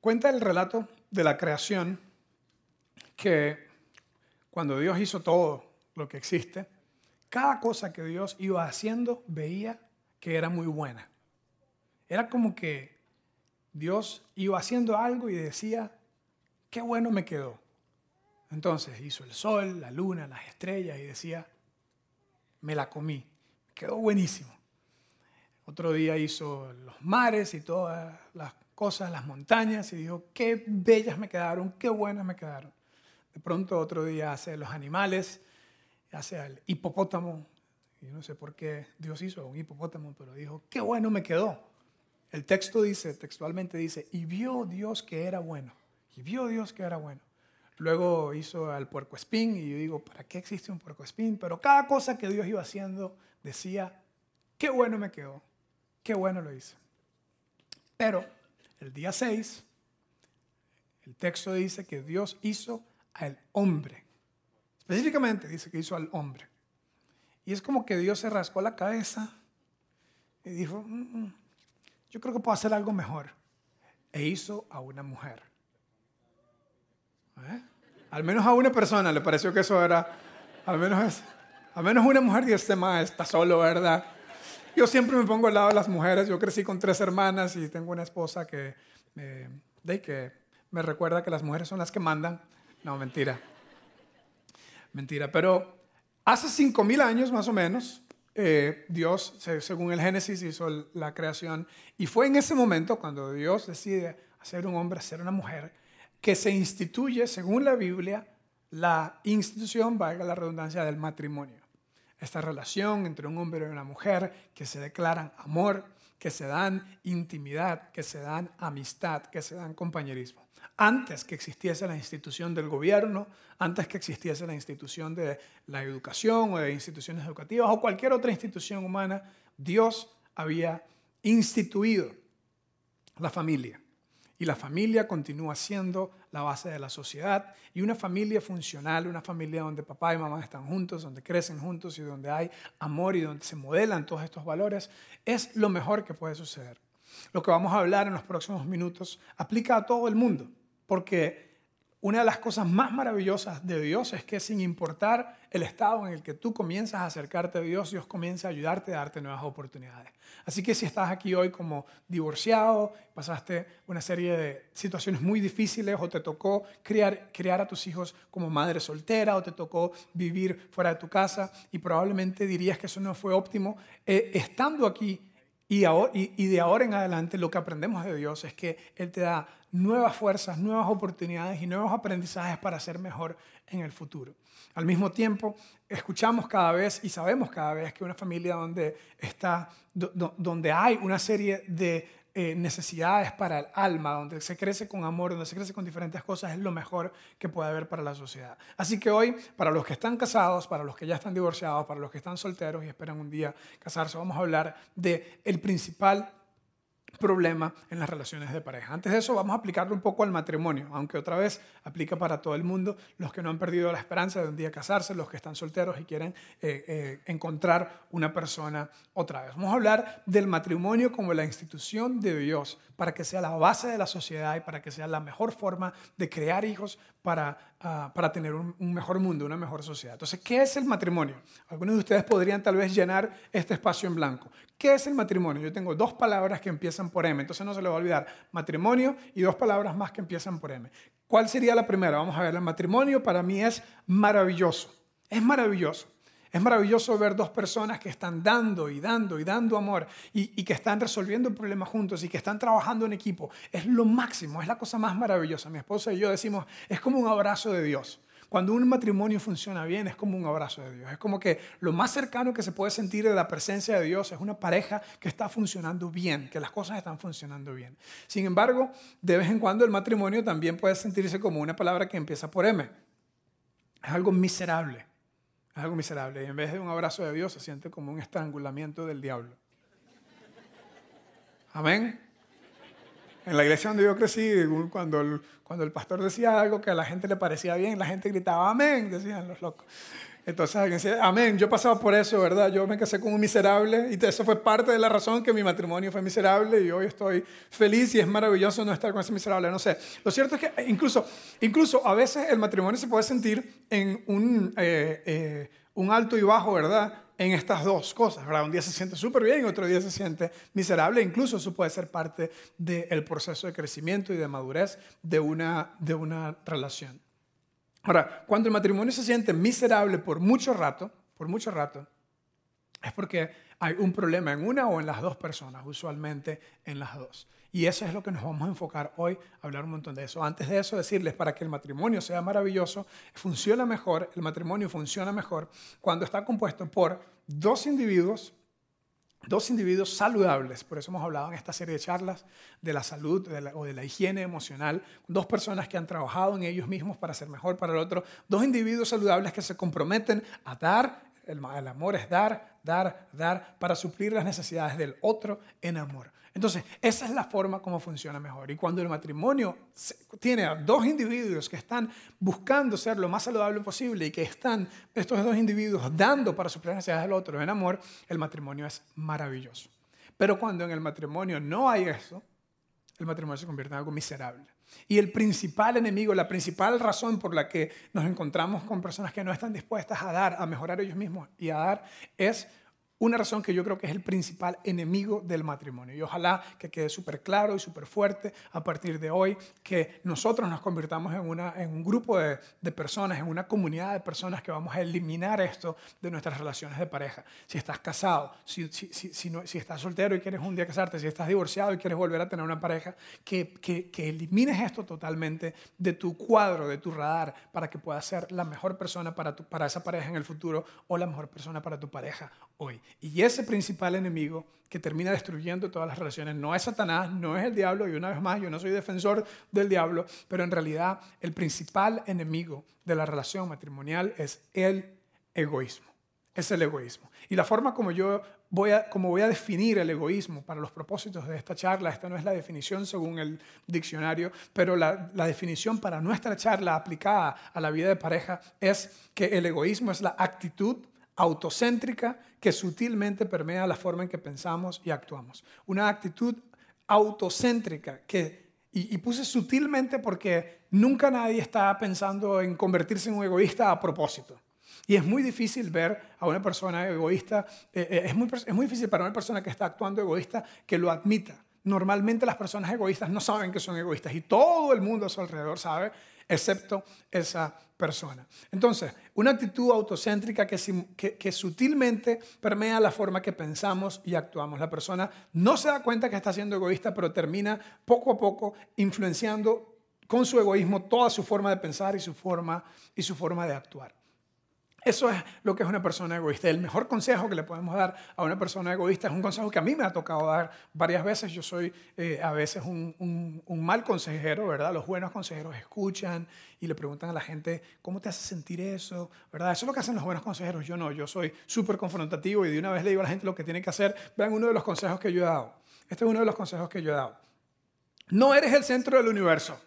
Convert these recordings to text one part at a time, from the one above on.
Cuenta el relato de la creación que cuando Dios hizo todo lo que existe, cada cosa que Dios iba haciendo veía que era muy buena. Era como que Dios iba haciendo algo y decía, qué bueno me quedó. Entonces hizo el sol, la luna, las estrellas y decía, me la comí, quedó buenísimo. Otro día hizo los mares y todas las cosas, las montañas, y dijo, qué bellas me quedaron, qué buenas me quedaron. De pronto otro día hace los animales, hace al hipopótamo, y no sé por qué Dios hizo un hipopótamo, pero dijo, qué bueno me quedó. El texto dice, textualmente dice, y vio Dios que era bueno, y vio Dios que era bueno. Luego hizo al puerco espín, y yo digo, ¿para qué existe un puerco espín? Pero cada cosa que Dios iba haciendo decía, qué bueno me quedó, qué bueno lo hice. Pero el día 6, el texto dice que Dios hizo al hombre. Específicamente dice que hizo al hombre. Y es como que Dios se rascó la cabeza y dijo, mm, mm, yo creo que puedo hacer algo mejor. E hizo a una mujer. ¿Eh? Al menos a una persona le pareció que eso era, al menos, al menos una mujer y este más está solo, ¿verdad? Yo siempre me pongo al lado de las mujeres. Yo crecí con tres hermanas y tengo una esposa que, de que me recuerda que las mujeres son las que mandan. No, mentira. Mentira. Pero hace cinco mil años más o menos, eh, Dios, según el Génesis, hizo la creación. Y fue en ese momento cuando Dios decide hacer un hombre, hacer una mujer, que se instituye, según la Biblia, la institución, valga la redundancia, del matrimonio esta relación entre un hombre y una mujer que se declaran amor, que se dan intimidad, que se dan amistad, que se dan compañerismo. Antes que existiese la institución del gobierno, antes que existiese la institución de la educación o de instituciones educativas o cualquier otra institución humana, Dios había instituido la familia. Y la familia continúa siendo la base de la sociedad. Y una familia funcional, una familia donde papá y mamá están juntos, donde crecen juntos y donde hay amor y donde se modelan todos estos valores, es lo mejor que puede suceder. Lo que vamos a hablar en los próximos minutos aplica a todo el mundo, porque una de las cosas más maravillosas de Dios es que sin importar el estado en el que tú comienzas a acercarte a Dios, Dios comienza a ayudarte a darte nuevas oportunidades. Así que si estás aquí hoy como divorciado, pasaste una serie de situaciones muy difíciles o te tocó criar, a tus hijos como madre soltera o te tocó vivir fuera de tu casa y probablemente dirías que eso no fue óptimo, eh, estando aquí y, de ahora en adelante lo que aprendemos de Dios es que Él te da nuevas fuerzas, nuevas oportunidades y nuevos aprendizajes para ser mejor en el futuro. Al mismo tiempo, escuchamos cada vez y sabemos cada vez que una familia donde, está, donde hay una serie de eh, necesidades para el alma, donde se crece con amor, donde se crece con diferentes cosas, es lo mejor que puede haber para la sociedad. Así que hoy, para los que están casados, para los que ya están divorciados, para los que están solteros y esperan un día casarse, vamos a hablar de el principal problema en las relaciones de pareja. Antes de eso vamos a aplicarlo un poco al matrimonio, aunque otra vez aplica para todo el mundo, los que no han perdido la esperanza de un día casarse, los que están solteros y quieren eh, eh, encontrar una persona otra vez. Vamos a hablar del matrimonio como la institución de Dios para que sea la base de la sociedad y para que sea la mejor forma de crear hijos para, ah, para tener un, mejor mundo, una mejor sociedad. Entonces, ¿qué es el matrimonio? Algunos de ustedes podrían tal vez llenar este espacio en blanco. ¿Qué es el matrimonio? Yo tengo dos palabras que empiezan por M, entonces no se le va a olvidar. Matrimonio y dos palabras más que empiezan por M. ¿Cuál sería la primera? Vamos a ver, el matrimonio para mí es maravilloso. Es maravilloso. Es maravilloso ver dos personas que están dando y dando y dando amor y, que están resolviendo problemas juntos y que están trabajando en equipo. Es lo máximo, es la cosa más maravillosa. Mi esposa y yo decimos, es como un abrazo de Dios. Cuando un matrimonio funciona bien es como un abrazo de Dios. Es como que lo más cercano que se puede sentir de la presencia de Dios es una pareja que está funcionando bien, que las cosas están funcionando bien. Sin embargo, de vez en cuando el matrimonio también puede sentirse como una palabra que empieza por M. Es algo miserable. Es algo miserable. Y en vez de un abrazo de Dios se siente como un estrangulamiento del diablo. Amén. En la iglesia donde yo crecí, cuando el, cuando el pastor decía algo que a la gente le parecía bien, la gente gritaba amén, decían los locos. Entonces alguien decía, amén, yo he pasado por eso, ¿verdad? Yo me casé con un miserable y eso fue parte de la razón que mi matrimonio fue miserable y hoy estoy feliz y es maravilloso no estar con ese miserable, no sé. Lo cierto es que incluso, incluso a veces el matrimonio se puede sentir en un, eh, eh, un alto y bajo, ¿verdad? En estas dos cosas, ¿verdad? Un día se siente súper bien, otro día se siente miserable. Incluso eso puede ser parte del proceso de crecimiento y de madurez de una, de una relación. Ahora, cuando el matrimonio se siente miserable por mucho rato, por mucho rato, es porque hay un problema en una o en las dos personas, usualmente en las dos. Y eso es lo que nos vamos a enfocar hoy, hablar un montón de eso. Antes de eso, decirles, para que el matrimonio sea maravilloso, funciona mejor, el matrimonio funciona mejor cuando está compuesto por dos individuos Dos individuos saludables, por eso hemos hablado en esta serie de charlas de la salud o de la higiene emocional, dos personas que han trabajado en ellos mismos para ser mejor para el otro, dos individuos saludables que se comprometen a dar, el amor es dar, dar, dar, para suplir las necesidades del otro en amor. Entonces, esa es la forma como funciona mejor. Y cuando el matrimonio tiene a dos individuos que están buscando ser lo más saludable posible y que están estos dos individuos dando para suplir las necesidades del otro en amor, el matrimonio es maravilloso. Pero cuando en el matrimonio no hay eso, el matrimonio se convierte en algo miserable. Y el principal enemigo, la principal razón por la que nos encontramos con personas que no están dispuestas a dar, a mejorar ellos mismos y a dar, es una razón que yo creo que es el principal enemigo del matrimonio. Y ojalá que quede súper claro y súper fuerte a partir de hoy que nosotros nos convirtamos en, una, en un grupo de, de, personas, en una comunidad de personas que vamos a eliminar esto de nuestras relaciones de pareja. Si estás casado, si, si, si, si estás soltero y quieres un día casarte, si estás divorciado y quieres volver a tener una pareja, que, que, que elimines esto totalmente de tu cuadro, de tu radar, para que puedas ser la mejor persona para, tu, para esa pareja en el futuro o la mejor persona para tu pareja hoy. Y ese principal enemigo que termina destruyendo todas las relaciones no es Satanás, no es el diablo, y una vez más, yo no soy defensor del diablo, pero en realidad el principal enemigo de la relación matrimonial es el egoísmo. Es el egoísmo. Y la forma como yo voy a, como voy a definir el egoísmo para los propósitos de esta charla, esta no es la definición según el diccionario, pero la, la definición para nuestra charla aplicada a la vida de pareja es que el egoísmo es la actitud autocéntrica que sutilmente permea la forma en que pensamos y actuamos. Una actitud autocéntrica que, y, puse sutilmente porque nunca nadie está pensando en convertirse en un egoísta a propósito. Y es muy difícil ver a una persona egoísta, eh, eh, es, muy, es muy difícil para una persona que está actuando egoísta que lo admita. Normalmente las personas egoístas no saben que son egoístas y todo el mundo a su alrededor sabe, excepto esa persona. Entonces, una actitud autocéntrica que, que, sutilmente permea la forma que pensamos y actuamos. La persona no se da cuenta que está siendo egoísta, pero termina poco a poco influenciando con su egoísmo toda su forma de pensar y su forma, y su forma de actuar. Eso es lo que es una persona egoísta. El mejor consejo que le podemos dar a una persona egoísta es un consejo que a mí me ha tocado dar varias veces. Yo soy eh, a veces un, mal consejero, ¿verdad? Los buenos consejeros escuchan y le preguntan a la gente, ¿cómo te hace sentir eso? ¿Verdad? Eso es lo que hacen los buenos consejeros. Yo no, yo soy súper confrontativo y de una vez le digo a la gente lo que tiene que hacer. Vean uno de los consejos que yo he dado. Este es uno de los consejos que yo he dado. No eres el centro del universo.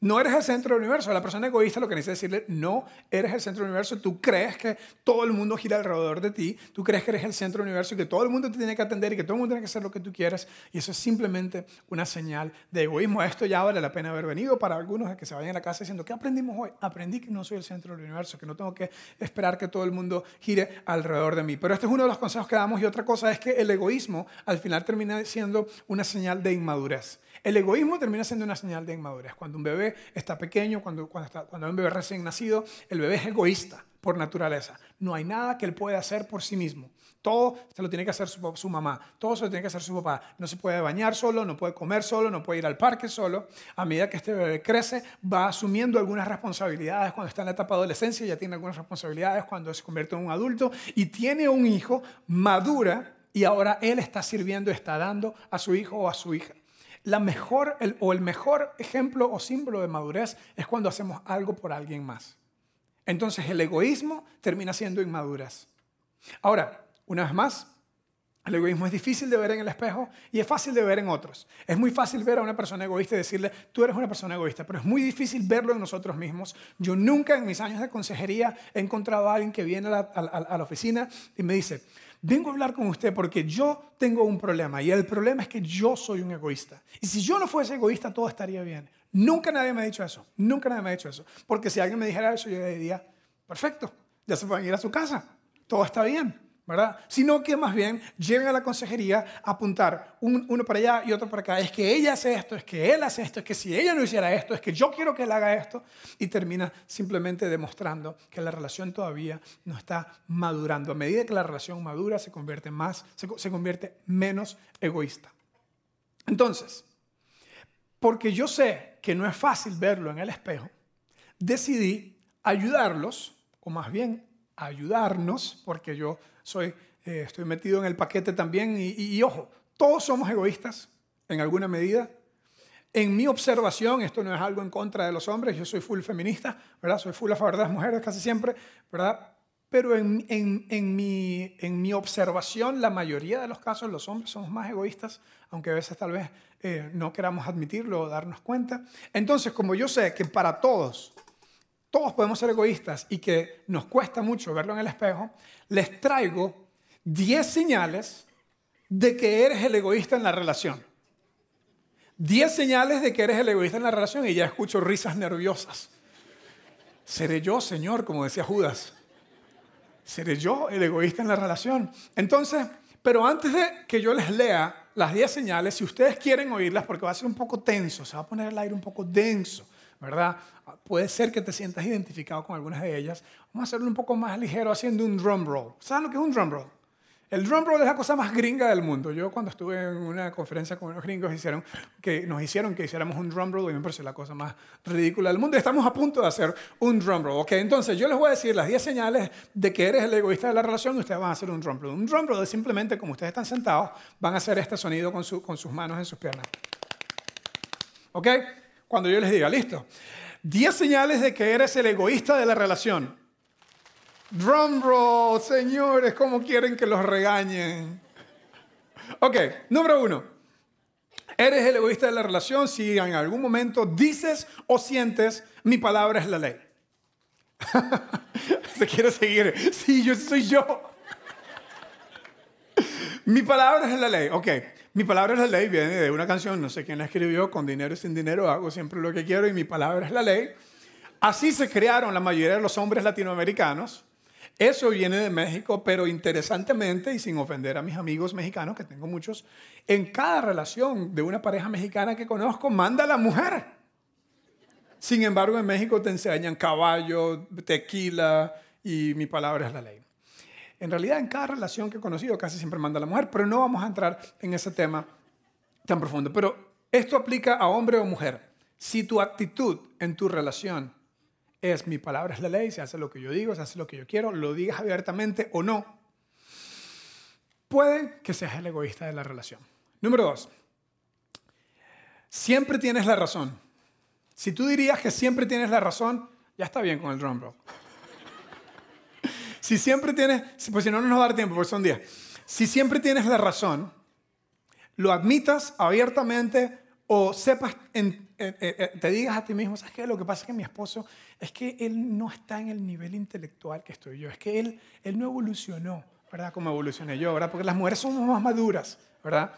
No eres el centro del universo. La persona egoísta lo que necesita decirle, no eres el centro del universo. Tú crees que todo el mundo gira alrededor de ti. Tú crees que eres el centro del universo y que todo el mundo te tiene que atender y que todo el mundo tiene que hacer lo que tú quieres. Y eso es simplemente una señal de egoísmo. Esto ya vale la pena haber venido para algunos que se vayan a la casa diciendo, ¿qué aprendimos hoy? Aprendí que no soy el centro del universo, que no tengo que esperar que todo el mundo gire alrededor de mí. Pero este es uno de los consejos que damos y otra cosa es que el egoísmo al final termina siendo una señal de inmadurez. El egoísmo termina siendo una señal de inmadurez. Cuando un bebé está pequeño, cuando, cuando, está, cuando un bebé recién nacido, el bebé es egoísta por naturaleza. No hay nada que él pueda hacer por sí mismo. Todo se lo tiene que hacer su, su, mamá, todo se lo tiene que hacer su papá. No se puede bañar solo, no puede comer solo, no puede ir al parque solo. A medida que este bebé crece, va asumiendo algunas responsabilidades. Cuando está en la etapa de adolescencia, ya tiene algunas responsabilidades. Cuando se convierte en un adulto y tiene un hijo, madura y ahora él está sirviendo, está dando a su hijo o a su hija la mejor o el mejor ejemplo o símbolo de madurez es cuando hacemos algo por alguien más. Entonces el egoísmo termina siendo inmadurez. Ahora, una vez más, El egoísmo es difícil de ver en el espejo y es fácil de ver en otros. Es muy fácil ver a una persona egoísta y decirle, tú eres una persona egoísta, pero es muy difícil verlo en nosotros mismos. Yo nunca en mis años de consejería he encontrado a alguien que viene a la oficina y me dice, vengo a hablar con usted porque yo tengo un problema y el problema es que yo soy un egoísta. Y si yo no fuese egoísta, todo estaría bien. Nunca nadie me ha dicho eso, nunca nadie me ha dicho eso. Porque si alguien me dijera eso, yo diría, perfecto, ya se pueden ir a su casa, todo está bien. ¿Verdad? Sino que más bien llegan a la consejería a apuntar uno para allá y otro para acá. Es que ella hace esto, es que él hace esto, es que si ella no hiciera esto, es que yo quiero que él haga esto. Y termina simplemente demostrando que la relación todavía no está madurando. A medida que la relación madura, se convierte más, se convierte menos egoísta. Entonces, porque yo sé que no es fácil verlo en el espejo, decidí ayudarlos, o más bien ayudarnos, porque yo eh, estoy metido en el paquete también. Y, ojo, todos somos egoístas en alguna medida. En mi observación, esto no es algo en contra de los hombres, yo soy full feminista, ¿verdad? Soy full a favor de las mujeres casi siempre, ¿verdad? Pero en, en, en, mi, en mi observación, la mayoría de los casos los hombres somos más egoístas, aunque a veces tal vez eh, no queramos admitirlo o darnos cuenta. Entonces, como yo sé que para todos todos podemos ser egoístas y que nos cuesta mucho verlo en el espejo, les traigo 10 señales de que eres el egoísta en la relación. 10 señales de que eres el egoísta en la relación y ya escucho risas nerviosas. ¿Seré yo, Señor, como decía Judas? ¿Seré yo el egoísta en la relación? Entonces, pero antes de que yo les lea las 10 señales, si ustedes quieren oírlas, porque va a ser un poco tenso, se va a poner el aire un poco denso, ¿verdad? Puede ser que te sientas identificado con algunas de ellas. Vamos a hacerlo un poco más ligero haciendo un drum roll. ¿Saben lo que es un drum roll? El drum roll es la cosa más gringa del mundo. Yo cuando estuve en una conferencia con unos gringos hicieron que nos hicieron que hiciéramos un drum roll y me parece la cosa más ridícula del mundo. Estamos a punto de hacer un drum roll. ¿ok? Entonces yo les voy a decir las 10 señales de que eres el egoísta de la relación y ustedes van a hacer un drum roll. Un drum roll es simplemente como ustedes están sentados, van a hacer este sonido con, su, con sus manos en sus piernas. ¿Ok? Cuando yo les diga, listo. 10 señales de que eres el egoísta de la relación. Drum roll, señores, ¿cómo quieren que los regañen? Ok, número uno. Eres el egoísta de la relación si en algún momento dices o sientes, mi palabra es la ley. ¿Se quiere seguir? Sí, yo soy yo. mi palabra es la ley. Ok, mi palabra es la ley, viene de una canción, no sé quién la escribió, con dinero y sin dinero hago siempre lo que quiero y mi palabra es la ley. Así se crearon la mayoría de los hombres latinoamericanos. Eso viene de México, pero interesantemente, y sin ofender a mis amigos mexicanos, que tengo muchos, en cada relación de una pareja mexicana que conozco, manda la mujer. Sin embargo, en México te enseñan caballo, tequila y mi palabra es la ley. En realidad, en cada relación que he conocido casi siempre manda la mujer, pero no vamos a entrar en ese tema tan profundo. Pero esto aplica a hombre o mujer. Si tu actitud en tu relación es mi palabra es la ley, se hace lo que yo digo, se hace lo que yo quiero, lo digas abiertamente o no, puede que seas el egoísta de la relación. Número dos, siempre tienes la razón. Si tú dirías que siempre tienes la razón, ya está bien con el drum roll. Si siempre tienes, pues si no, no nos va a dar tiempo, porque son días. Si siempre tienes la razón, lo admitas abiertamente o sepas, te digas a ti mismo, ¿sabes qué? Lo que pasa es que mi esposo, es que él no está en el nivel intelectual que estoy yo, es que él, él no evolucionó, ¿verdad? Como evolucioné yo, ¿verdad? Porque las mujeres somos más maduras, ¿verdad?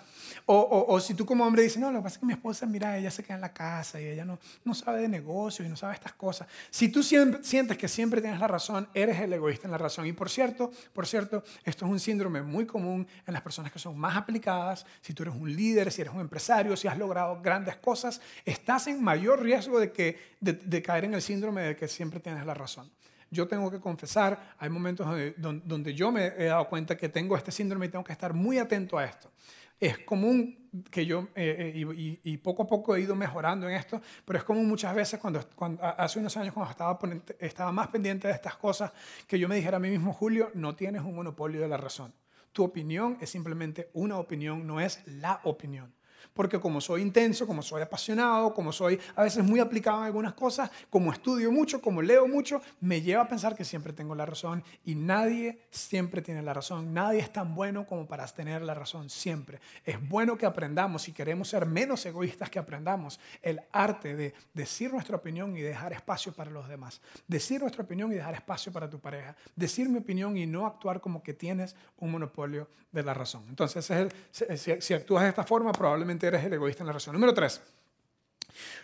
O, si tú como hombre dices, no, lo que pasa es que mi esposa, mira, ella se queda en la casa y ella no, no sabe de negocios y no sabe estas cosas. Si tú sientes que siempre tienes la razón, eres el egoísta en la razón. Y por cierto, por cierto, esto es un síndrome muy común en las personas que son más aplicadas. Si tú eres un líder, si eres un empresario, si has logrado grandes cosas, estás en mayor riesgo de, que, de, caer en el síndrome de que siempre tienes la razón yo tengo que confesar, hay momentos donde, donde, yo me he dado cuenta que tengo este síndrome y tengo que estar muy atento a esto. Es común que yo, eh, eh, y, poco a poco he ido mejorando en esto, pero es común muchas veces cuando, cuando hace unos años cuando estaba, estaba más pendiente de estas cosas, que yo me dijera a mí mismo, Julio, no tienes un monopolio de la razón. Tu opinión es simplemente una opinión, no es la opinión. Porque como soy intenso, como soy apasionado, como soy a veces muy aplicado en algunas cosas, como estudio mucho, como leo mucho, me lleva a pensar que siempre tengo la razón y nadie siempre tiene la razón. Nadie es tan bueno como para tener la razón siempre. Es bueno que aprendamos, si queremos ser menos egoístas, que aprendamos el arte de decir nuestra opinión y dejar espacio para los demás. Decir nuestra opinión y dejar espacio para tu pareja. Decir mi opinión y no actuar como que tienes un monopolio de la razón. Entonces, si, actúas de esta forma, probablemente eres el egoísta en la razón. Número tres,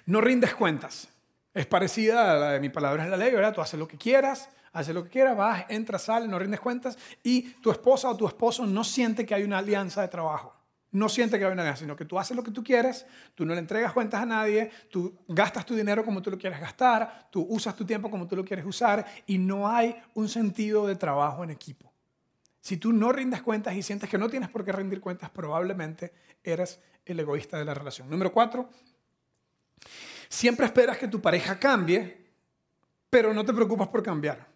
no rindes cuentas. Es parecida a la de mi palabra es la ley, ¿verdad? Tú haces lo que quieras, haces lo que quieras, vas, entras, sales, no rindes cuentas y tu esposa o tu esposo no siente que hay una alianza de trabajo. No siente que hay una alianza, sino que tú haces lo que tú quieres, tú no le entregas cuentas a nadie, tú gastas tu dinero como tú lo quieres gastar, tú usas tu tiempo como tú lo quieres usar y no hay un sentido de trabajo en equipo. Si tú no rindes cuentas y sientes que no tienes por qué rendir cuentas, probablemente eres el egoísta de la relación. Número cuatro, siempre esperas que tu pareja cambie, pero no te preocupas por cambiar.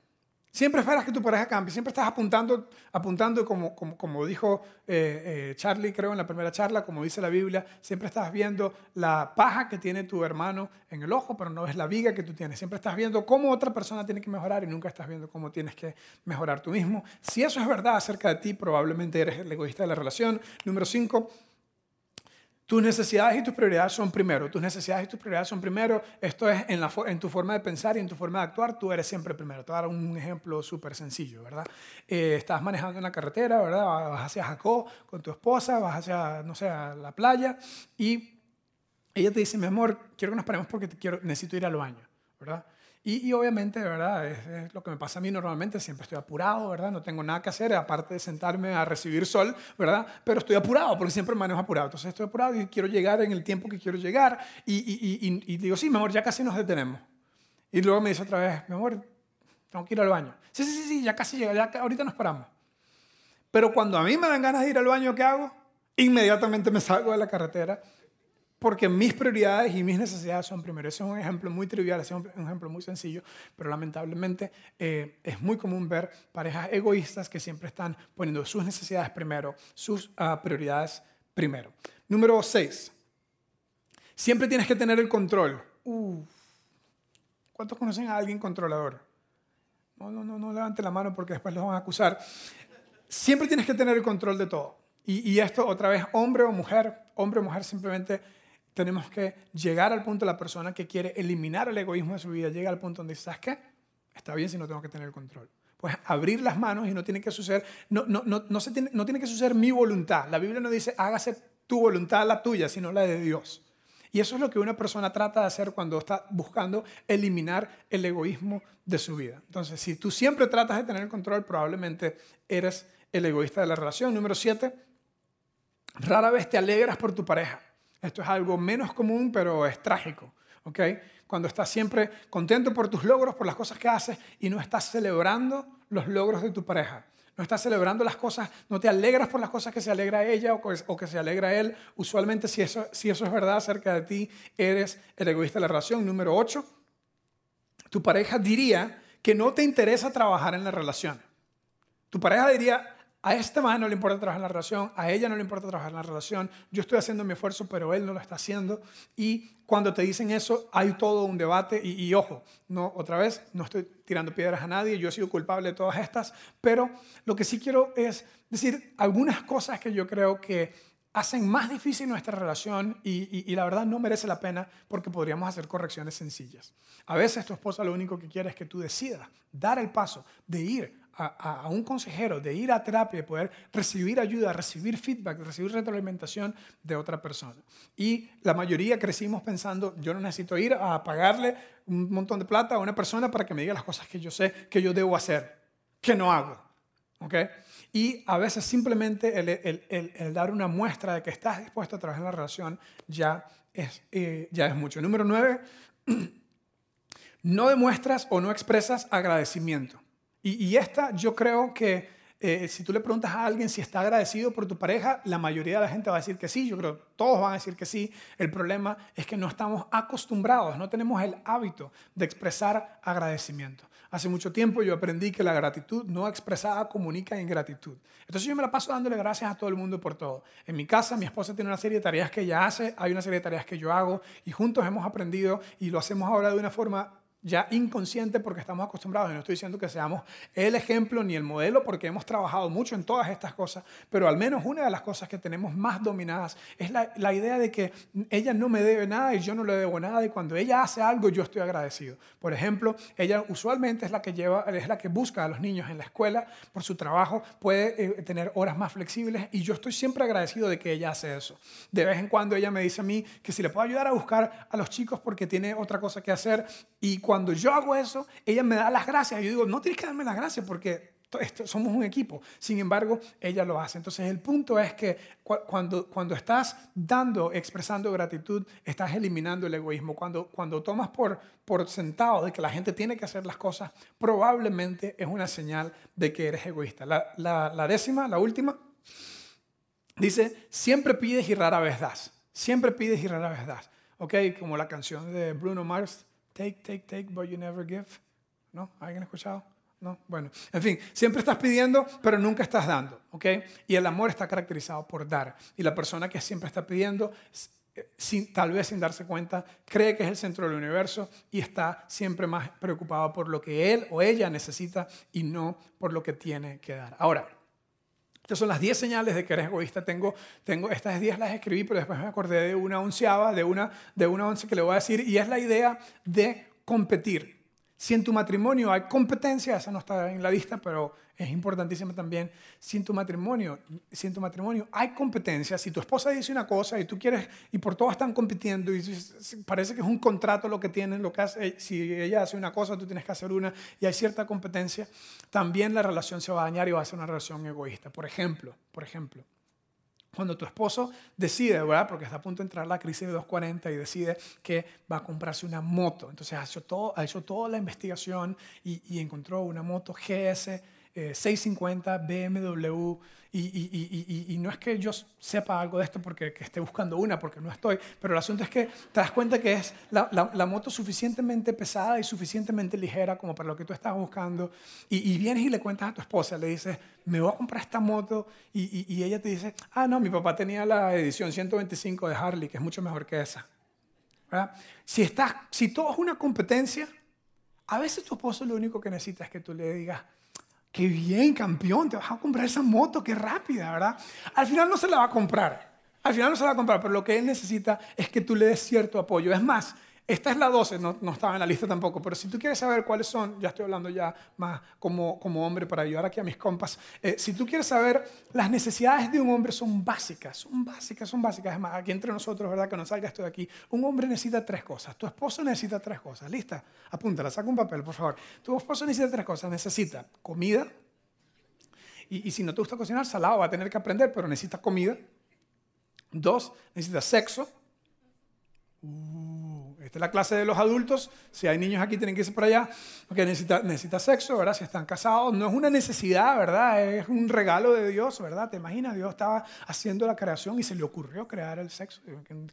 Siempre esperas que tu pareja cambie, siempre estás apuntando, apuntando como, como, como dijo eh, eh, Charlie, creo, en la primera charla, como dice la Biblia, siempre estás viendo la paja que tiene tu hermano en el ojo, pero no ves la viga que tú tienes. Siempre estás viendo cómo otra persona tiene que mejorar y nunca estás viendo cómo tienes que mejorar tú mismo. Si eso es verdad acerca de ti, probablemente eres el egoísta de la relación. Número cinco, tus necesidades y tus prioridades son primero. Tus necesidades y tus prioridades son primero. Esto es en, tu forma de pensar y en tu forma de actuar. Tú eres siempre primero. Te voy a dar un ejemplo súper sencillo, ¿verdad? Eh, estás manejando en la carretera, ¿verdad? Vas hacia Jacó con tu esposa, vas hacia, no sé, a la playa y ella te dice, mi amor, quiero que nos paremos porque te quiero, necesito ir al baño, ¿verdad? Y, obviamente, ¿verdad? Es, lo que me pasa a mí normalmente, siempre estoy apurado, ¿verdad? No tengo nada que hacer, aparte de sentarme a recibir sol, ¿verdad? Pero estoy apurado, porque siempre manejo apurado. Entonces estoy apurado y quiero llegar en el tiempo que quiero llegar. Y, y, digo, sí, mi amor, ya casi nos detenemos. Y luego me dice otra vez, mi amor, tengo que ir al baño. Sí, sí, sí, ya casi llega, ya ahorita nos paramos. Pero cuando a mí me dan ganas de ir al baño, ¿qué hago? Inmediatamente me salgo de la carretera porque mis prioridades y mis necesidades son primero. Ese es un ejemplo muy trivial, ese es un ejemplo muy sencillo, pero lamentablemente eh, es muy común ver parejas egoístas que siempre están poniendo sus necesidades primero, sus ah, prioridades primero. Número 6. Siempre tienes que tener el control. ¿Cuántos conocen a alguien controlador? No, no, no, no levante la mano porque después los van a acusar. Siempre tienes que tener el control de todo. Y, y esto otra vez, hombre o mujer, hombre o mujer simplemente tenemos que llegar al punto de la persona que quiere eliminar el egoísmo de su vida, llega al punto donde ¿sabes qué? Está bien si no tengo que tener control. Pues abrir las manos y no tiene que suceder, no, no, no, no, se tiene, no tiene que suceder mi voluntad. La Biblia no dice, hágase tu voluntad la tuya, sino la de Dios. Y eso es lo que una persona trata de hacer cuando está buscando eliminar el egoísmo de su vida. Entonces, si tú siempre tratas de tener control, probablemente eres el egoísta de la relación. Número siete, rara vez te alegras por tu pareja. Esto es algo menos común, pero es trágico. ¿ok? Cuando estás siempre contento por tus logros, por las cosas que haces y no estás celebrando los logros de tu pareja. No estás celebrando las cosas, no te alegras por las cosas que se alegra ella o que, se alegra él. Usualmente, si eso, si eso es verdad acerca de ti, eres el egoísta de la relación. Número 8, tu pareja diría que no te interesa trabajar en la relación. Tu pareja diría, a este man no le importa trabajar en la relación, a ella no le importa trabajar en la relación, yo estoy haciendo mi esfuerzo, pero él no lo está haciendo. Y cuando te dicen eso, hay todo un debate. Y, ojo, no, otra vez, no estoy tirando piedras a nadie, yo he sido culpable de todas estas, pero lo que sí quiero es decir algunas cosas que yo creo que hacen más difícil nuestra relación y, y, la verdad no merece la pena porque podríamos hacer correcciones sencillas. A veces tu esposa lo único que quiere es que tú decidas dar el paso de ir a, un consejero, de ir a terapia, de poder recibir ayuda, recibir feedback, recibir retroalimentación de otra persona. Y la mayoría crecimos pensando, yo no necesito ir a pagarle un montón de plata a una persona para que me diga las cosas que yo sé que yo debo hacer, que no hago. ¿Okay? Y a veces simplemente el, dar una muestra de que estás dispuesto a trabajar en la relación ya es, eh, ya es mucho. Número nueve, no demuestras o no expresas agradecimiento. Y, esta yo creo que eh, si tú le preguntas a alguien si está agradecido por tu pareja, la mayoría de la gente va a decir que sí, yo creo todos van a decir que sí. El problema es que no estamos acostumbrados, no tenemos el hábito de expresar agradecimiento. Hace mucho tiempo yo aprendí que la gratitud no expresada comunica ingratitud. Entonces yo me la paso dándole gracias a todo el mundo por todo. En mi casa mi esposa tiene una serie de tareas que ella hace, hay una serie de tareas que yo hago y juntos hemos aprendido y lo hacemos ahora de una forma ya inconsciente porque estamos acostumbrados. Y no estoy diciendo que seamos el ejemplo ni el modelo porque hemos trabajado mucho en todas estas cosas, pero al menos una de las cosas que tenemos más dominadas es la, la, idea de que ella no me debe nada y yo no le debo nada y cuando ella hace algo yo estoy agradecido. Por ejemplo, ella usualmente es la que lleva, es la que busca a los niños en la escuela por su trabajo, puede eh, tener horas más flexibles y yo estoy siempre agradecido de que ella hace eso. De vez en cuando ella me dice a mí que si le puedo ayudar a buscar a los chicos porque tiene otra cosa que hacer y cuando yo hago eso, ella me da las gracias. Yo digo, no tienes que darme las gracias porque somos un equipo. Sin embargo, ella lo hace. Entonces, el punto es que cuando, cuando estás dando, expresando gratitud, estás eliminando el egoísmo. Cuando, cuando tomas por, por sentado de que la gente tiene que hacer las cosas, probablemente es una señal de que eres egoísta. La, la, la décima, la última, dice, siempre pides y rara vez das. Siempre pides y rara vez das. ¿Ok? Como la canción de Bruno Mars. Take, take, take, but you never give. ¿No? ¿Alguien ha escuchado? No, bueno, en fin, siempre estás pidiendo, pero nunca estás dando, ¿ok? Y el amor está caracterizado por dar. Y la persona que siempre está pidiendo, sin, tal vez sin darse cuenta, cree que es el centro del universo y está siempre más preocupado por lo que él o ella necesita y no por lo que tiene que dar. Ahora, estas son las 10 señales de que eres egoísta. Tengo, tengo, estas 10 las escribí, pero después me acordé de una onceava, de una, de una once que le voy a decir, y es la idea de competir. Si en tu matrimonio hay competencia, esa no está en la lista, pero es importantísima también. Si en tu matrimonio, si en tu matrimonio hay competencia, si tu esposa dice una cosa y tú quieres, y por todo están compitiendo, y parece que es un contrato lo que tienen, lo que hace, si ella hace una cosa, tú tienes que hacer una, y hay cierta competencia, también la relación se va a dañar y va a ser una relación egoísta. Por ejemplo, por ejemplo, cuando tu esposo decide, ¿verdad? Porque está a punto de entrar la crisis de 240 y decide que va a comprarse una moto. Entonces ha hecho, todo, ha hecho toda la investigación y, y encontró una moto GS 650 eh, BMW y, no es que yo sepa algo de esto porque esté buscando una, porque no estoy, pero el asunto es que te das cuenta que es la, la, moto suficientemente pesada y suficientemente ligera como para lo que tú estás buscando y, vienes y le cuentas a tu esposa, le dices, me voy a comprar esta moto y, ella te dice, ah, no, mi papá tenía la edición 125 de Harley, que es mucho mejor que esa. Si, estás, si todo es una competencia, a veces tu esposo lo único que necesita es que tú le digas, Qué bien, campeón, te vas a comprar esa moto, qué rápida, ¿verdad? Al final no se la va a comprar. Al final no se la va a comprar, pero lo que él necesita es que tú le des cierto apoyo. Es más, esta es la 12, no, estaba en la lista tampoco, pero si tú quieres saber cuáles son, ya estoy hablando ya más como, como hombre para ayudar aquí a mis compas, eh, si tú quieres saber, las necesidades de un hombre son básicas, son básicas, son básicas. Es más, aquí entre nosotros, ¿verdad? Que no salga esto de aquí. Un hombre necesita tres cosas, tu esposo necesita tres cosas, ¿lista? Apúntala, saca un papel, por favor. Tu esposo necesita tres cosas, necesita comida, y, y si no te gusta cocinar, salado, va a tener que aprender, pero necesita comida. Dos, necesita sexo. Uh, esta es la clase de los adultos. Si hay niños aquí, tienen que irse por allá. Porque necesita, necesita sexo, ¿verdad? Si están casados, no es una necesidad, ¿verdad? Es un regalo de Dios, ¿verdad? ¿Te imaginas? Dios estaba haciendo la creación y se le ocurrió crear el sexo.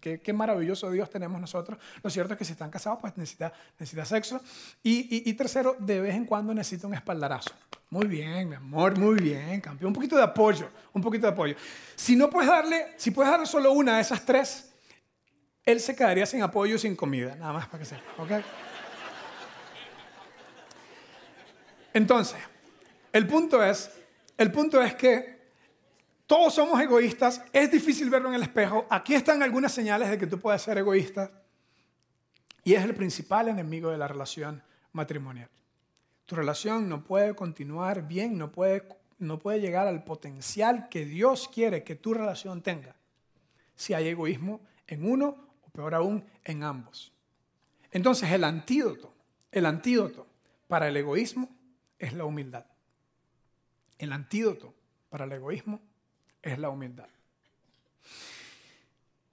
Qué, qué maravilloso Dios tenemos nosotros. Lo cierto es que si están casados, pues necesita, necesita sexo. Y, y, tercero, de vez en cuando necesita un espaldarazo. Muy bien, mi amor, muy bien, campeón. Un poquito de apoyo, un poquito de apoyo. Si no puedes darle, si puedes darle solo una de esas tres, él se quedaría sin apoyo y sin comida, nada más para que sepa, ¿ok? Entonces, el punto es, el punto es que todos somos egoístas, es difícil verlo en el espejo, aquí están algunas señales de que tú puedes ser egoísta y es el principal enemigo de la relación matrimonial. Tu relación no puede continuar bien, no puede, no puede llegar al potencial que Dios quiere que tu relación tenga si hay egoísmo en uno peor aún, en ambos. Entonces el antídoto, el antídoto para el egoísmo es la humildad. El antídoto para el egoísmo es la humildad.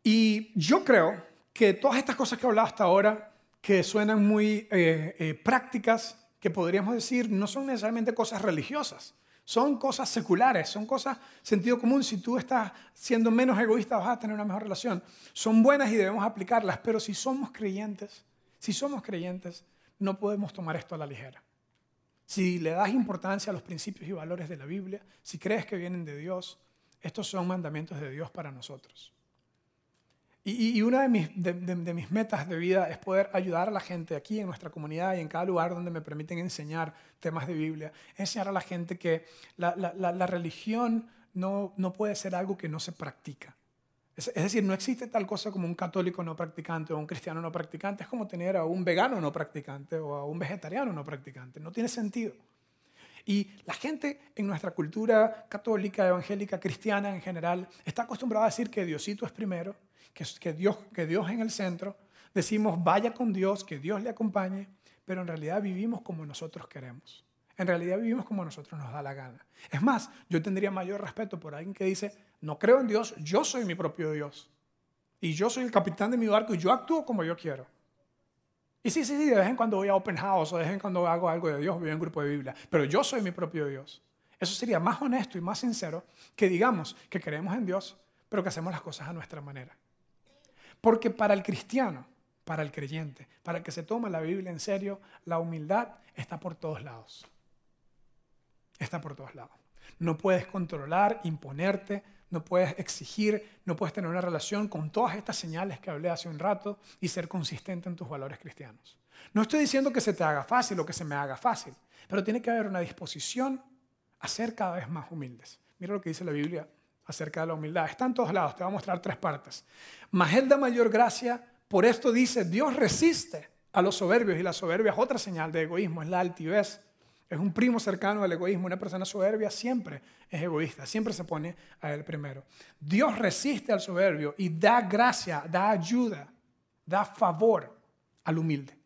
Y yo creo que todas estas cosas que he hablado hasta ahora, que suenan muy eh, eh, prácticas, que podríamos decir no son necesariamente cosas religiosas, Son cosas seculares, son cosas sentido común. Si tú estás siendo menos egoísta, vas a tener una mejor relación. Son buenas y debemos aplicarlas, pero si somos creyentes, si somos creyentes, no podemos tomar esto a la ligera. Si le das importancia a los principios y valores de la Biblia, si crees que vienen de Dios, estos son mandamientos de Dios para nosotros. Y, una de mis, metas de vida es poder ayudar a la gente aquí en nuestra comunidad y en cada lugar donde me permiten enseñar temas de Biblia, enseñar a la gente que la, religión no, no, puede ser algo que no se practica. Es, decir, no existe tal cosa como un católico no practicante o un cristiano no practicante, es como tener a un vegano no practicante o a un vegetariano no practicante, no tiene sentido. Y la gente en nuestra cultura católica, evangélica, cristiana en general, está acostumbrada a decir que Diosito es primero que, Dios, que Dios en el centro, decimos vaya con Dios, que Dios le acompañe, pero en realidad vivimos como nosotros queremos. En realidad vivimos como nosotros nos da la gana. Es más, yo tendría mayor respeto por alguien que dice, no creo en Dios, yo soy mi propio Dios. Y yo soy el capitán de mi barco y yo actúo como yo quiero. Y sí, sí, sí, de vez en cuando voy a Open House o de vez en cuando hago algo de Dios, voy a un grupo de Biblia. Pero yo soy mi propio Dios. Eso sería más honesto y más sincero que digamos que creemos en Dios, pero que hacemos las cosas a nuestra manera. Porque para el cristiano, para el creyente, para que se toma la Biblia en serio, la humildad está por todos lados. Está por todos lados. No puedes controlar, imponerte, no puedes exigir, no puedes tener una relación con todas estas señales que hablé hace un rato y ser consistente en tus valores cristianos. No estoy diciendo que se te haga fácil o que se me haga fácil, pero tiene que haber una disposición a ser cada vez más humildes. Mira lo que dice la Biblia acerca de la humildad. Está en todos lados, te voy a mostrar tres partes. Mas Él da mayor gracia, por esto dice, Dios resiste a los soberbios y la soberbia es otra señal de egoísmo, es la altivez. Es un primo cercano al egoísmo. Una persona soberbia siempre es egoísta, siempre se pone a él primero. Dios resiste al soberbio y da gracia, da ayuda, da favor al humilde.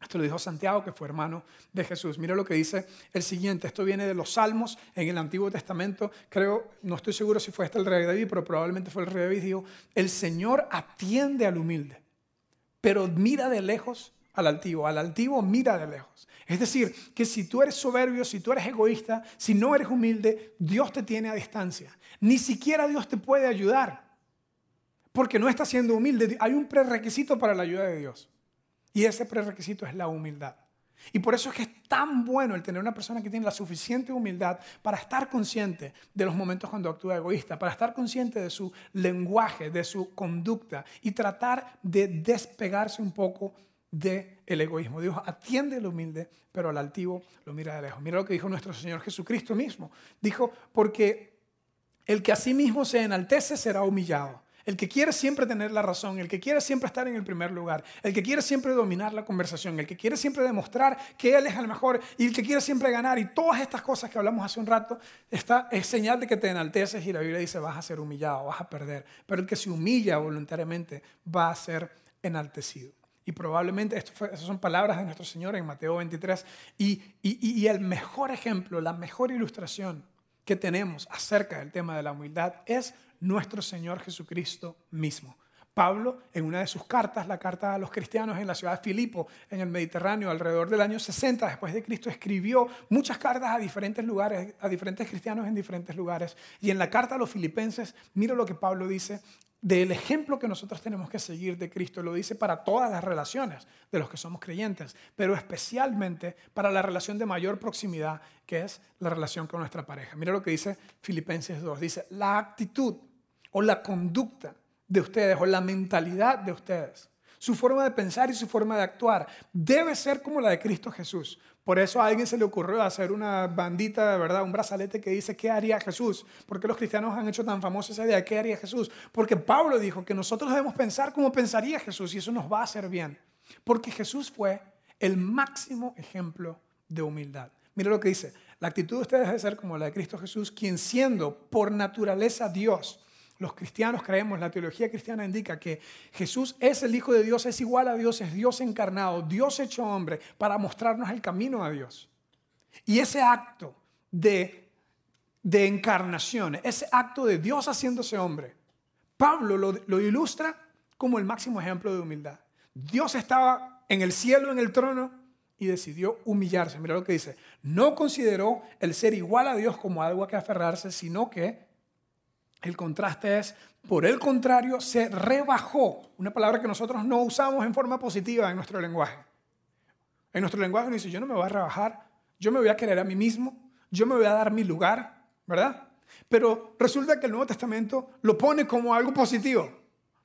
Esto lo dijo Santiago, que fue hermano de Jesús. Mira lo que dice el siguiente. Esto viene de los Salmos en el Antiguo Testamento. Creo, no estoy seguro si fue este el rey David, pero probablemente fue el rey David. Dijo, el Señor atiende al humilde, pero mira de lejos al altivo. Al altivo mira de lejos. Es decir, que si tú eres soberbio, si tú eres egoísta, si no eres humilde, Dios te tiene a distancia. Ni siquiera Dios te puede ayudar. Porque no estás siendo humilde. Hay un prerequisito para la ayuda de Dios. Y ese prerequisito es la humildad. Y por eso es que es tan bueno el tener una persona que tiene la suficiente humildad para estar consciente de los momentos cuando actúa egoísta, para estar consciente de su lenguaje, de su conducta y tratar de despegarse un poco del egoísmo. Dios atiende al humilde, pero al altivo lo mira de lejos. Mira lo que dijo nuestro Señor Jesucristo mismo. Dijo, porque el que a sí mismo se enaltece será humillado el que quiere siempre tener la razón, el que quiere siempre estar en el primer lugar, el que quiere siempre dominar la conversación, el que quiere siempre demostrar que él es el mejor y el que quiere siempre ganar y todas estas cosas que hablamos hace un rato, está, es señal de que te enalteces y la Biblia dice vas a ser humillado, vas a perder. Pero el que se humilla voluntariamente va a ser enaltecido. Y probablemente estas son palabras de nuestro Señor en Mateo 23. y el mejor ejemplo, la mejor ilustración que tenemos acerca del tema de la humildad es nuestro Señor Jesucristo mismo. Pablo, en una de sus cartas, la carta a los cristianos en la ciudad de Filipo, en el Mediterráneo, alrededor del año 60 después de Cristo, escribió muchas cartas a diferentes lugares, a diferentes cristianos en diferentes lugares. Y en la carta a los filipenses, mira lo que Pablo dice del ejemplo que nosotros tenemos que seguir de Cristo. Lo dice para todas las relaciones de los que somos creyentes, pero especialmente para la relación de mayor proximidad, que es la relación con nuestra pareja. Mira lo que dice Filipenses 2. Dice, la actitud o la conducta de ustedes o la mentalidad de ustedes, su forma de pensar y su forma de actuar debe ser como la de Cristo Jesús. Por eso a alguien se le ocurrió hacer una bandita, de verdad, un brazalete que dice, ¿qué haría Jesús? ¿Por qué los cristianos han hecho tan famosa esa idea? ¿Qué haría Jesús? Porque Pablo dijo que nosotros debemos pensar como pensaría Jesús y eso nos va a hacer bien. Porque Jesús fue el máximo ejemplo de humildad. Mira lo que dice, la actitud de ustedes debe ser como la de Cristo Jesús, quien siendo por naturaleza Dios, los cristianos creemos, la teología cristiana indica que Jesús es el Hijo de Dios, es igual a Dios, es Dios encarnado, Dios hecho hombre, para mostrarnos el camino a Dios. Y ese acto de, de encarnación, ese acto de Dios haciéndose hombre, Pablo lo, lo ilustra como el máximo ejemplo de humildad. Dios estaba en el cielo, en el trono, y decidió humillarse. Mira lo que dice. No consideró el ser igual a Dios como algo a que aferrarse, sino que el contraste es, por el contrario, se rebajó. Una palabra que nosotros no usamos en forma positiva en nuestro lenguaje. En nuestro lenguaje uno dice, yo no me voy a rebajar, yo me voy a querer a mí mismo, yo me voy a dar mi lugar, ¿verdad? Pero resulta que el Nuevo Testamento lo pone como algo positivo.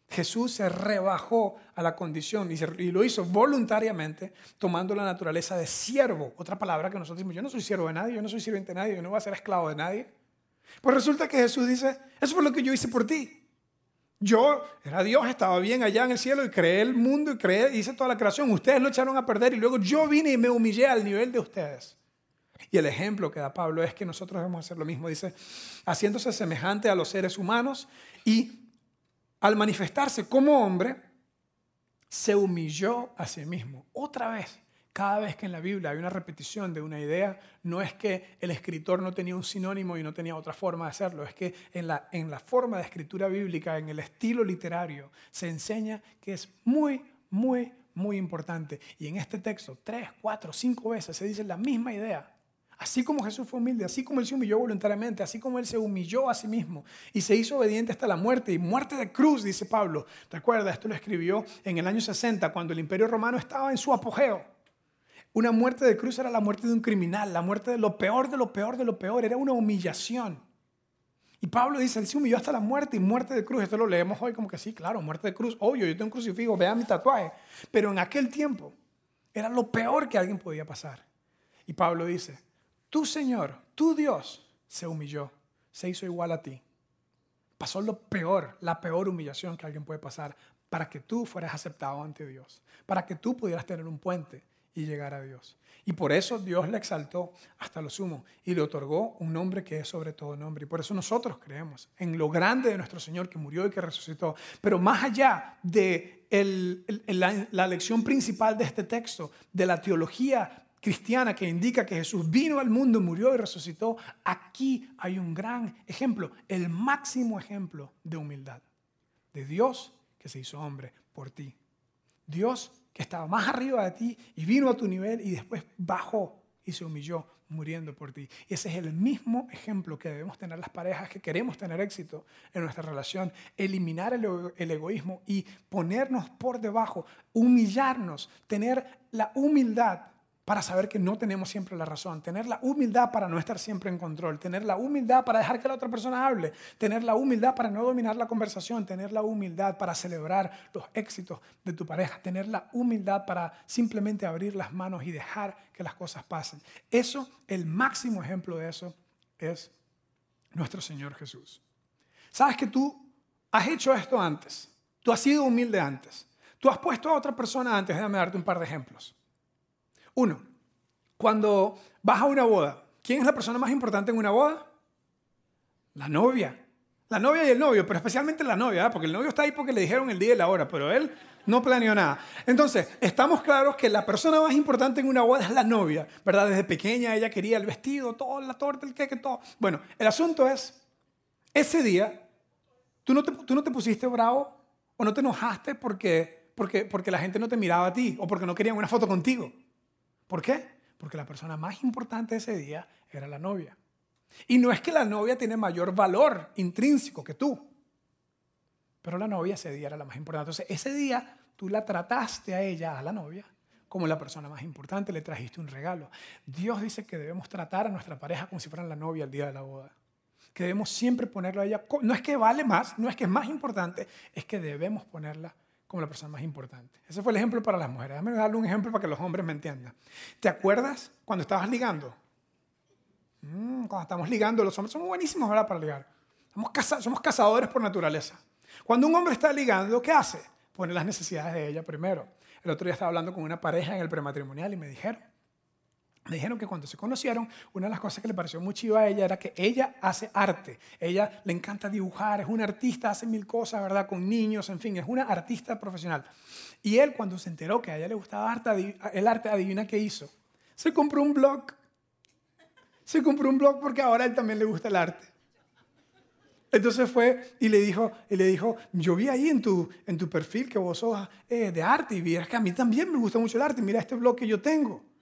Jesús se rebajó a la condición y, lo hizo voluntariamente, tomando la naturaleza de siervo. Otra palabra que nosotros decimos, yo no soy siervo de nadie, yo no soy sirviente de nadie, yo no voy a ser esclavo de nadie. Pues resulta que Jesús dice, eso fue lo que yo hice por ti. Yo era Dios, estaba bien allá en el cielo y creé el mundo y creé, hice toda la creación. Ustedes lo echaron a perder y luego yo vine y me humillé al nivel de ustedes. Y el ejemplo que da Pablo es que nosotros debemos hacer lo mismo. Dice, haciéndose semejante a los seres humanos y al manifestarse como hombre, se humilló a sí mismo. Otra vez, cada vez que en la Biblia hay una repetición de una idea, no es que el escritor no tenía un sinónimo y no tenía otra forma de hacerlo, es que en la, en la forma de escritura bíblica, en el estilo literario, se enseña que es muy, muy, muy importante. Y en este texto, tres, cuatro, cinco veces se dice la misma idea. Así como Jesús fue humilde, así como Él se humilló voluntariamente, así como Él se humilló a sí mismo y se hizo obediente hasta la muerte y muerte de cruz, dice Pablo. ¿Te Esto lo escribió en el año 60, cuando el imperio romano estaba en su apogeo. Una muerte de cruz era la muerte de un criminal, la muerte de lo peor, de lo peor, de lo peor. Era una humillación. Y Pablo dice, Él se humilló hasta la muerte y muerte de cruz. Esto lo leemos hoy como que sí, claro, muerte de cruz. Obvio, yo tengo un crucifijo, vea mi tatuaje. Pero en aquel tiempo era lo peor que alguien podía pasar. Y Pablo dice, tu Señor, tu Dios, se humilló, se hizo igual a ti. Pasó lo peor, la peor humillación que alguien puede pasar para que tú fueras aceptado ante Dios, para que tú pudieras tener un puente y llegar a Dios. Y por eso Dios le exaltó hasta lo sumo y le otorgó un nombre que es sobre todo nombre. Y por eso nosotros creemos en lo grande de nuestro Señor que murió y que resucitó. Pero más allá de la, la lección principal de este texto, de la teología cristiana que indica que Jesús vino al mundo, murió y resucitó, aquí hay un gran ejemplo, el máximo ejemplo de humildad. De Dios que se hizo hombre por ti. Dios que estaba más arriba de ti y vino a tu nivel y después bajó y se humilló muriendo por ti. Y ese es el mismo ejemplo que debemos tener las parejas que queremos tener éxito en nuestra relación. Eliminar el, el, egoísmo y ponernos por debajo, humillarnos, tener la humildad para saber que no tenemos siempre la razón, tener la humildad para no estar siempre en control, tener la humildad para dejar que la otra persona hable, tener la humildad para no dominar la conversación, tener la humildad para celebrar los éxitos de tu pareja, tener la humildad para simplemente abrir las manos y dejar que las cosas pasen. Eso, el máximo ejemplo de eso es nuestro Señor Jesús. Sabes que tú has hecho esto antes, tú has sido humilde antes, tú has puesto a otra persona antes, déjame darte un par de ejemplos. Uno, cuando vas a una boda, ¿quién es la persona más importante en una boda? La novia. La novia y el novio, pero especialmente la novia, ¿eh? porque el novio está ahí porque le dijeron el día y la hora, pero él no planeó nada. Entonces, estamos claros que la persona más importante en una boda es la novia, ¿verdad? Desde pequeña ella quería el vestido, todo, la torta, el queque, todo. Bueno, el asunto es, ese día, tú no te, tú no te pusiste bravo o no te enojaste porque, porque, porque la gente no te miraba a ti o porque no querían una foto contigo. ¿Por qué? Porque la persona más importante ese día era la novia. Y no es que la novia tiene mayor valor intrínseco que tú, pero la novia ese día era la más importante. Entonces, ese día tú la trataste a ella, a la novia, como la persona más importante, le trajiste un regalo. Dios dice que debemos tratar a nuestra pareja como si fueran la novia el día de la boda. Que debemos siempre ponerlo a ella. No es que vale más, no es que es más importante, es que debemos ponerla como la persona más importante. Ese fue el ejemplo para las mujeres. Déjame darle un ejemplo para que los hombres me entiendan. ¿Te acuerdas cuando estabas ligando? Mm, cuando estamos ligando, los hombres somos buenísimos para ligar. Somos, somos cazadores por naturaleza. Cuando un hombre está ligando, ¿qué hace? Pone las necesidades de ella primero. El otro día estaba hablando con una pareja en el prematrimonial y me dijeron, me dijeron que cuando se conocieron, una de las cosas que le pareció muy chiva a ella era que ella hace arte. Ella le encanta dibujar, es una artista, hace mil cosas, ¿verdad? Con niños, en fin, es una artista profesional. Y él, cuando se enteró que a ella le gustaba el arte, adivina qué hizo. Se compró un blog. Se compró un blog porque ahora a él también le gusta el arte. Entonces fue y le dijo, y le dijo yo vi ahí en tu, en tu perfil que vos sos eh, de arte y vieras que a mí también me gusta mucho el arte. Mira este blog que yo tengo.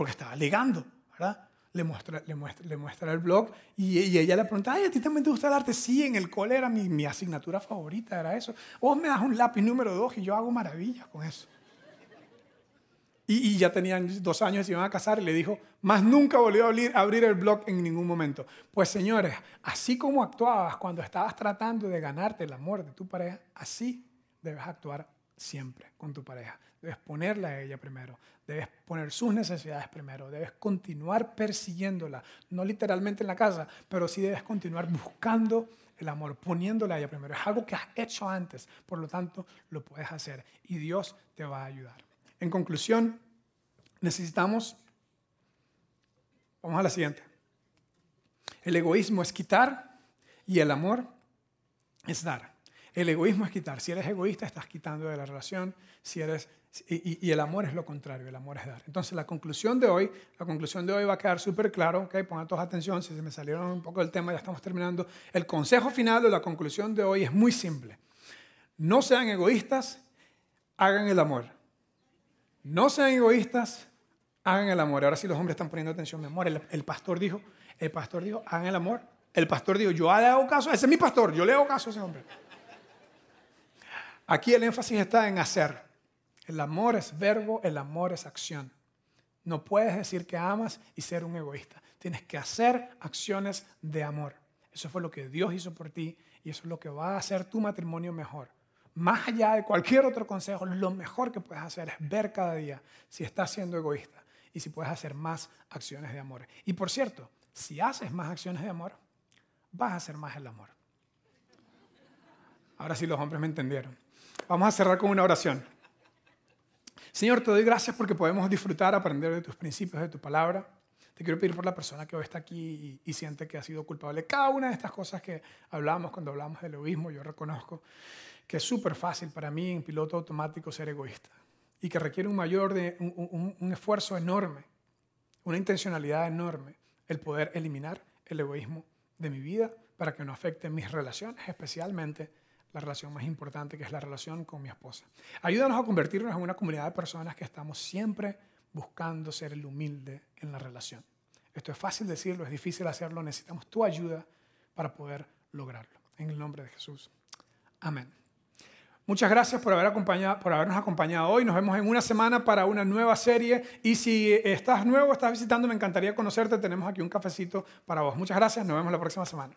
Porque estaba ligando, ¿verdad? Le muestra, le muestra, le muestra el blog y, y ella le pregunta, ay, ¿a ti también te gusta el arte? Sí, en el cole era mi, mi asignatura favorita, era eso. Vos me das un lápiz número dos y yo hago maravillas con eso. Y, y, ya tenían dos años y se iban a casar y le dijo, más nunca volvió a abrir, abrir el blog en ningún momento. Pues señores, así como actuabas cuando estabas tratando de ganarte el amor de tu pareja, así debes actuar siempre con tu pareja. Debes ponerla a ella primero, debes poner sus necesidades primero, debes continuar persiguiéndola, no literalmente en la casa, pero sí debes continuar buscando el amor, poniéndola a ella primero. Es algo que has hecho antes, por lo tanto lo puedes hacer y Dios te va a ayudar. En conclusión, necesitamos, vamos a la siguiente, el egoísmo es quitar y el amor es dar. El egoísmo es quitar. Si eres egoísta, estás quitando de la relación. Si eres, y, el amor es lo contrario, el amor es dar. Entonces, la conclusión de hoy, la conclusión de hoy va a quedar súper claro, ¿ok? Pongan todos atención, si se me salieron un poco del tema, ya estamos terminando. El consejo final de la conclusión de hoy es muy simple. No sean egoístas, hagan el amor. No sean egoístas, hagan el amor. Ahora sí los hombres están poniendo atención, mi amor. El, el pastor dijo, el pastor dijo, hagan el amor. El pastor dijo, yo le hago caso, ese es mi pastor, yo le hago caso a ese hombre. Aquí el énfasis está en hacer. El amor es verbo, el amor es acción. No puedes decir que amas y ser un egoísta. Tienes que hacer acciones de amor. Eso fue lo que Dios hizo por ti y eso es lo que va a hacer tu matrimonio mejor. Más allá de cualquier otro consejo, lo mejor que puedes hacer es ver cada día si estás siendo egoísta y si puedes hacer más acciones de amor. Y por cierto, si haces más acciones de amor, vas a hacer más el amor. Ahora sí los hombres me entendieron. Vamos a cerrar con una oración. Señor, te doy gracias porque podemos disfrutar, aprender de tus principios, de tu palabra. Te quiero pedir por la persona que hoy está aquí y, y siente que ha sido culpable. Cada una de estas cosas que hablamos cuando hablamos del egoísmo, yo reconozco que es súper fácil para mí en piloto automático ser egoísta y que requiere un mayor de, un, un, un esfuerzo enorme, una intencionalidad enorme, el poder eliminar el egoísmo de mi vida para que no afecte mis relaciones, especialmente la relación más importante que es la relación con mi esposa. Ayúdanos a convertirnos en una comunidad de personas que estamos siempre buscando ser el humilde en la relación. Esto es fácil decirlo, es difícil hacerlo, necesitamos tu ayuda para poder lograrlo. En el nombre de Jesús. Amén. Muchas gracias por, haber acompañado, por habernos acompañado hoy. Nos vemos en una semana para una nueva serie. Y si estás nuevo, estás visitando, me encantaría conocerte. Tenemos aquí un cafecito para vos. Muchas gracias. Nos vemos la próxima semana.